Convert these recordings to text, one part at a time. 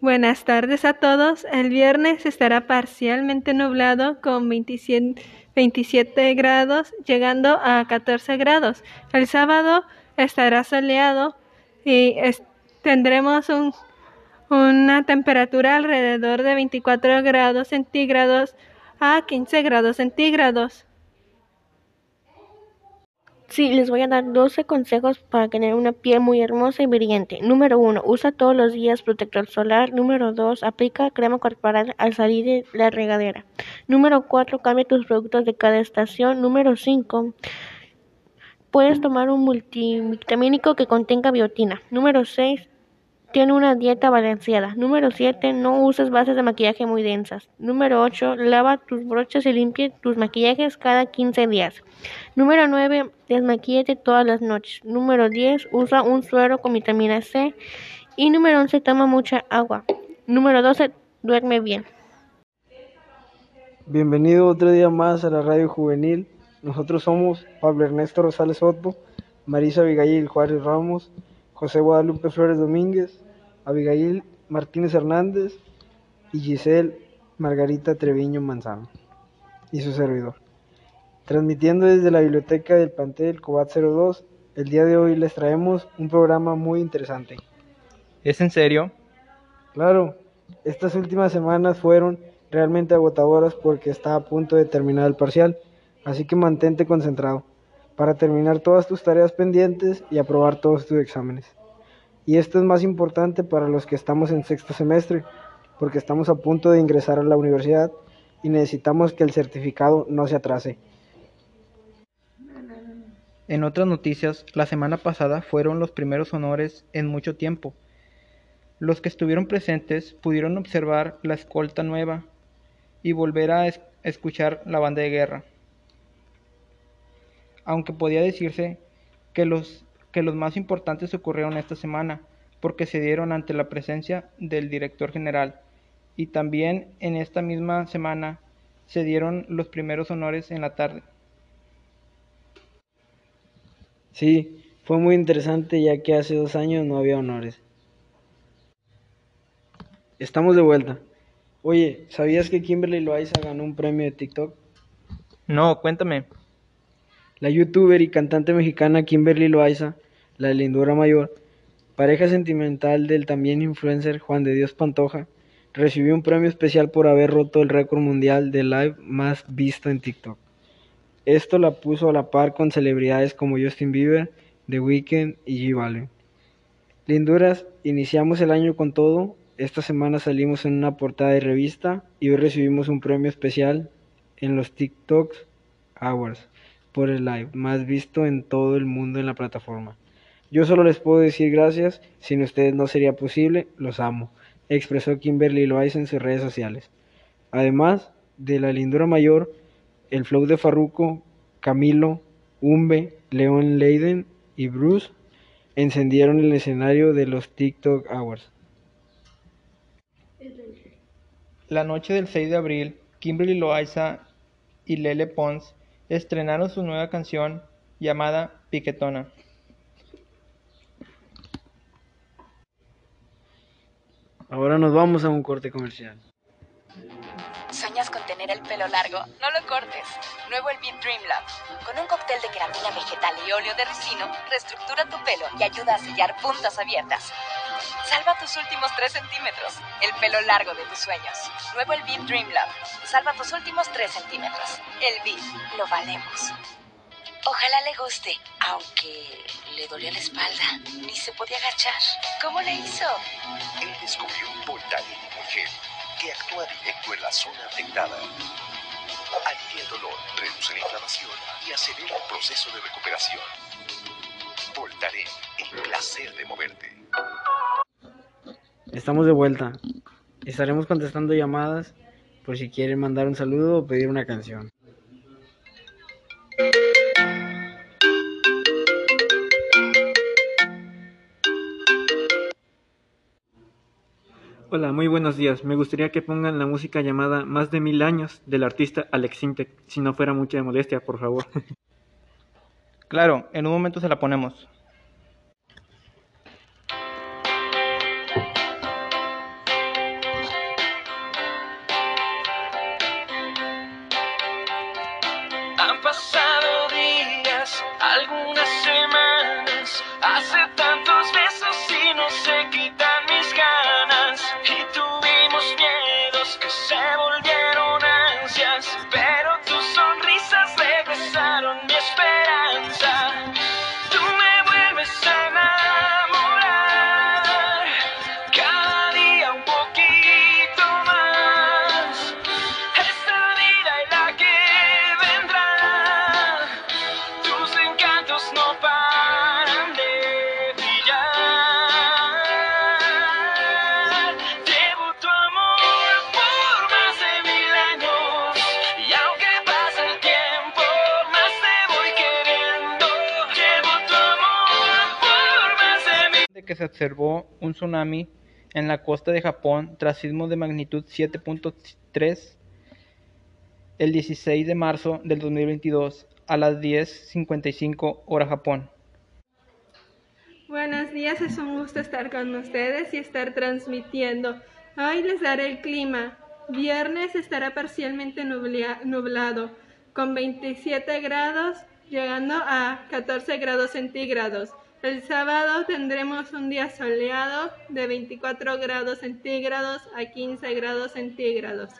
Buenas tardes a todos. El viernes estará parcialmente nublado con 27, 27 grados, llegando a 14 grados. El sábado estará soleado y tendremos un- una temperatura alrededor de 24 grados centígrados a 15 grados centígrados. Sí, les voy a dar 12 consejos para tener una piel muy hermosa y brillante. Número 1. Usa todos los días protector solar. Número 2. Aplica crema corporal al salir de la regadera. Número 4. Cambia tus productos de cada estación. Número 5. Puedes tomar un multivitamínico que contenga biotina. Número 6. Tiene una dieta balanceada. Número 7. No uses bases de maquillaje muy densas. Número 8. Lava tus brochas y limpie tus maquillajes cada 15 días. Número 9. Desmaquíllate todas las noches. Número 10. Usa un suero con vitamina C. Y número 11. Toma mucha agua. Número 12. Duerme bien. Bienvenido otro día más a la Radio Juvenil. Nosotros somos Pablo Ernesto Rosales Otto, Marisa Abigail Juárez Ramos, José Guadalupe Flores Domínguez, Abigail Martínez Hernández y Giselle Margarita Treviño Manzano y su servidor. Transmitiendo desde la biblioteca del plantel Cobat 02, el día de hoy les traemos un programa muy interesante. ¿Es en serio? Claro, estas últimas semanas fueron realmente agotadoras porque está a punto de terminar el parcial, así que mantente concentrado para terminar todas tus tareas pendientes y aprobar todos tus exámenes. Y esto es más importante para los que estamos en sexto semestre, porque estamos a punto de ingresar a la universidad y necesitamos que el certificado no se atrase. En otras noticias, la semana pasada fueron los primeros honores en mucho tiempo. Los que estuvieron presentes pudieron observar la escolta nueva y volver a es- escuchar la banda de guerra. Aunque podía decirse que los, que los más importantes ocurrieron esta semana, porque se dieron ante la presencia del director general, y también en esta misma semana se dieron los primeros honores en la tarde. Sí, fue muy interesante ya que hace dos años no había honores. Estamos de vuelta. Oye, ¿sabías que Kimberly Loaiza ganó un premio de TikTok? No, cuéntame. La youtuber y cantante mexicana Kimberly Loaiza, la lindura mayor, pareja sentimental del también influencer Juan de Dios Pantoja, recibió un premio especial por haber roto el récord mundial de live más visto en TikTok. Esto la puso a la par con celebridades como Justin Bieber, The Weeknd y J Balvin. Linduras, iniciamos el año con todo. Esta semana salimos en una portada de revista y hoy recibimos un premio especial en los TikToks Awards por el live más visto en todo el mundo en la plataforma. Yo solo les puedo decir gracias, sin ustedes no sería posible, los amo, expresó Kimberly Loaiza en sus redes sociales. Además de la lindura mayor, el flow de Farruko, Camilo, Umbe, Leon Leiden y Bruce encendieron el escenario de los TikTok Awards. La noche del 6 de abril, Kimberly Loaiza y Lele Pons estrenaron su nueva canción llamada Piquetona. Ahora nos vamos a un corte comercial. ¿Sueñas con tener el pelo largo? No lo cortes. Nuevo el Beat Dream Lab. Con un cóctel de queratina vegetal y óleo de ricino, reestructura tu pelo y ayuda a sellar puntas abiertas. Salva tus últimos 3 centímetros. El pelo largo de tus sueños. Nuevo el Beat Dream Lab. Salva tus últimos 3 centímetros. El Beat. Lo valemos. Ojalá le guste, aunque le dolía la espalda. Ni se podía agachar. ¿Cómo le hizo? Él descubrió Voltaren Gel, que actúa directo en la zona afectada. Alivia el dolor, reduce la inflamación y acelera el proceso de recuperación. Voltaren, el placer de moverte. Estamos de vuelta. Estaremos contestando llamadas por si quieren mandar un saludo o pedir una canción. Hola, muy buenos días. Me gustaría que pongan la música llamada Más de mil años del artista Alex Sintek, si no fuera mucha molestia, por favor. Claro, en un momento se la ponemos. Han pasado se observó un tsunami en la costa de Japón tras sismo de magnitud 7.3 el 16 de marzo del 2022 a las 10.55 hora Japón. Buenos días, es un gusto estar con ustedes y estar transmitiendo. Hoy les daré el clima. Viernes estará parcialmente nublado, con 27 grados, llegando a 14 grados centígrados. El sábado tendremos un día soleado de 24 grados centígrados a 15 grados centígrados.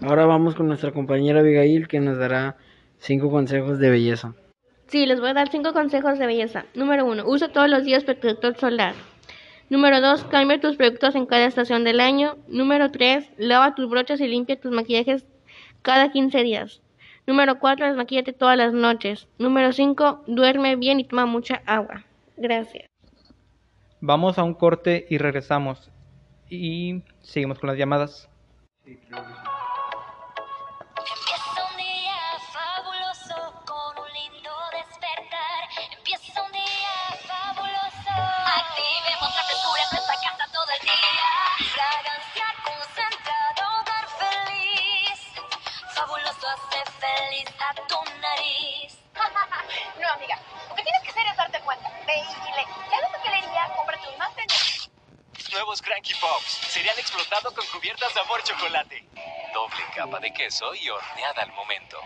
Ahora vamos con nuestra compañera Abigail que nos dará cinco consejos de belleza. Sí, les voy a dar cinco consejos de belleza. Número uno, usa todos los días protector solar. Número dos, cambia tus productos en cada estación del año. Número tres, lava tus brochas y limpia tus maquillajes cada 15 días. Número cuatro, desmaquíllate todas las noches. Número cinco, duerme bien y toma mucha agua. Gracias. Vamos a un corte y regresamos. Y seguimos con las llamadas. Empieza Hace feliz a tu nariz. No, amiga, lo que tienes que hacer es darte cuenta. Ve y dile, ya la papelería, cómprate un más Nuevos Cranky Pops. Cereal explotado con cubiertas sabor chocolate. Doble capa de queso y horneada al momento.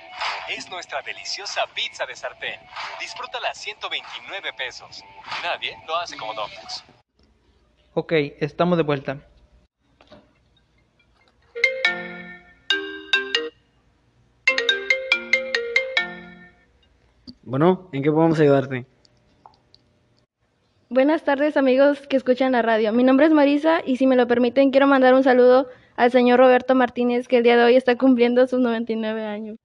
Es nuestra deliciosa pizza de sartén. Disfrútala a 129 pesos. Nadie lo hace como Domino's. Ok, estamos de vuelta. Bueno, ¿en qué podemos ayudarte? Buenas tardes amigos que escuchan la radio. Mi nombre es Marisa y si me lo permiten quiero mandar un saludo al señor Roberto Martínez que el día de hoy está cumpliendo sus 99 años.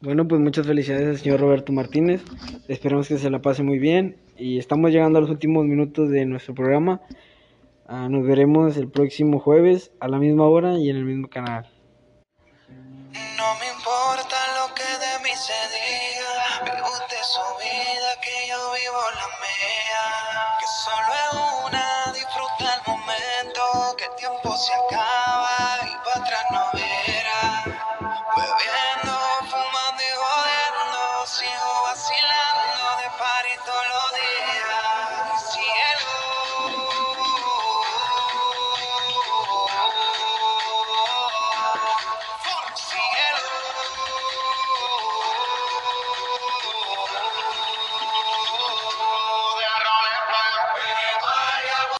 Bueno, pues muchas felicidades al señor Roberto Martínez. Esperamos que se la pase muy bien y estamos llegando a los últimos minutos de nuestro programa. Ah, nos veremos el próximo jueves a la misma hora y en el mismo canal. No la mía. Que solo es una, disfruta el momento, que el tiempo se acaba.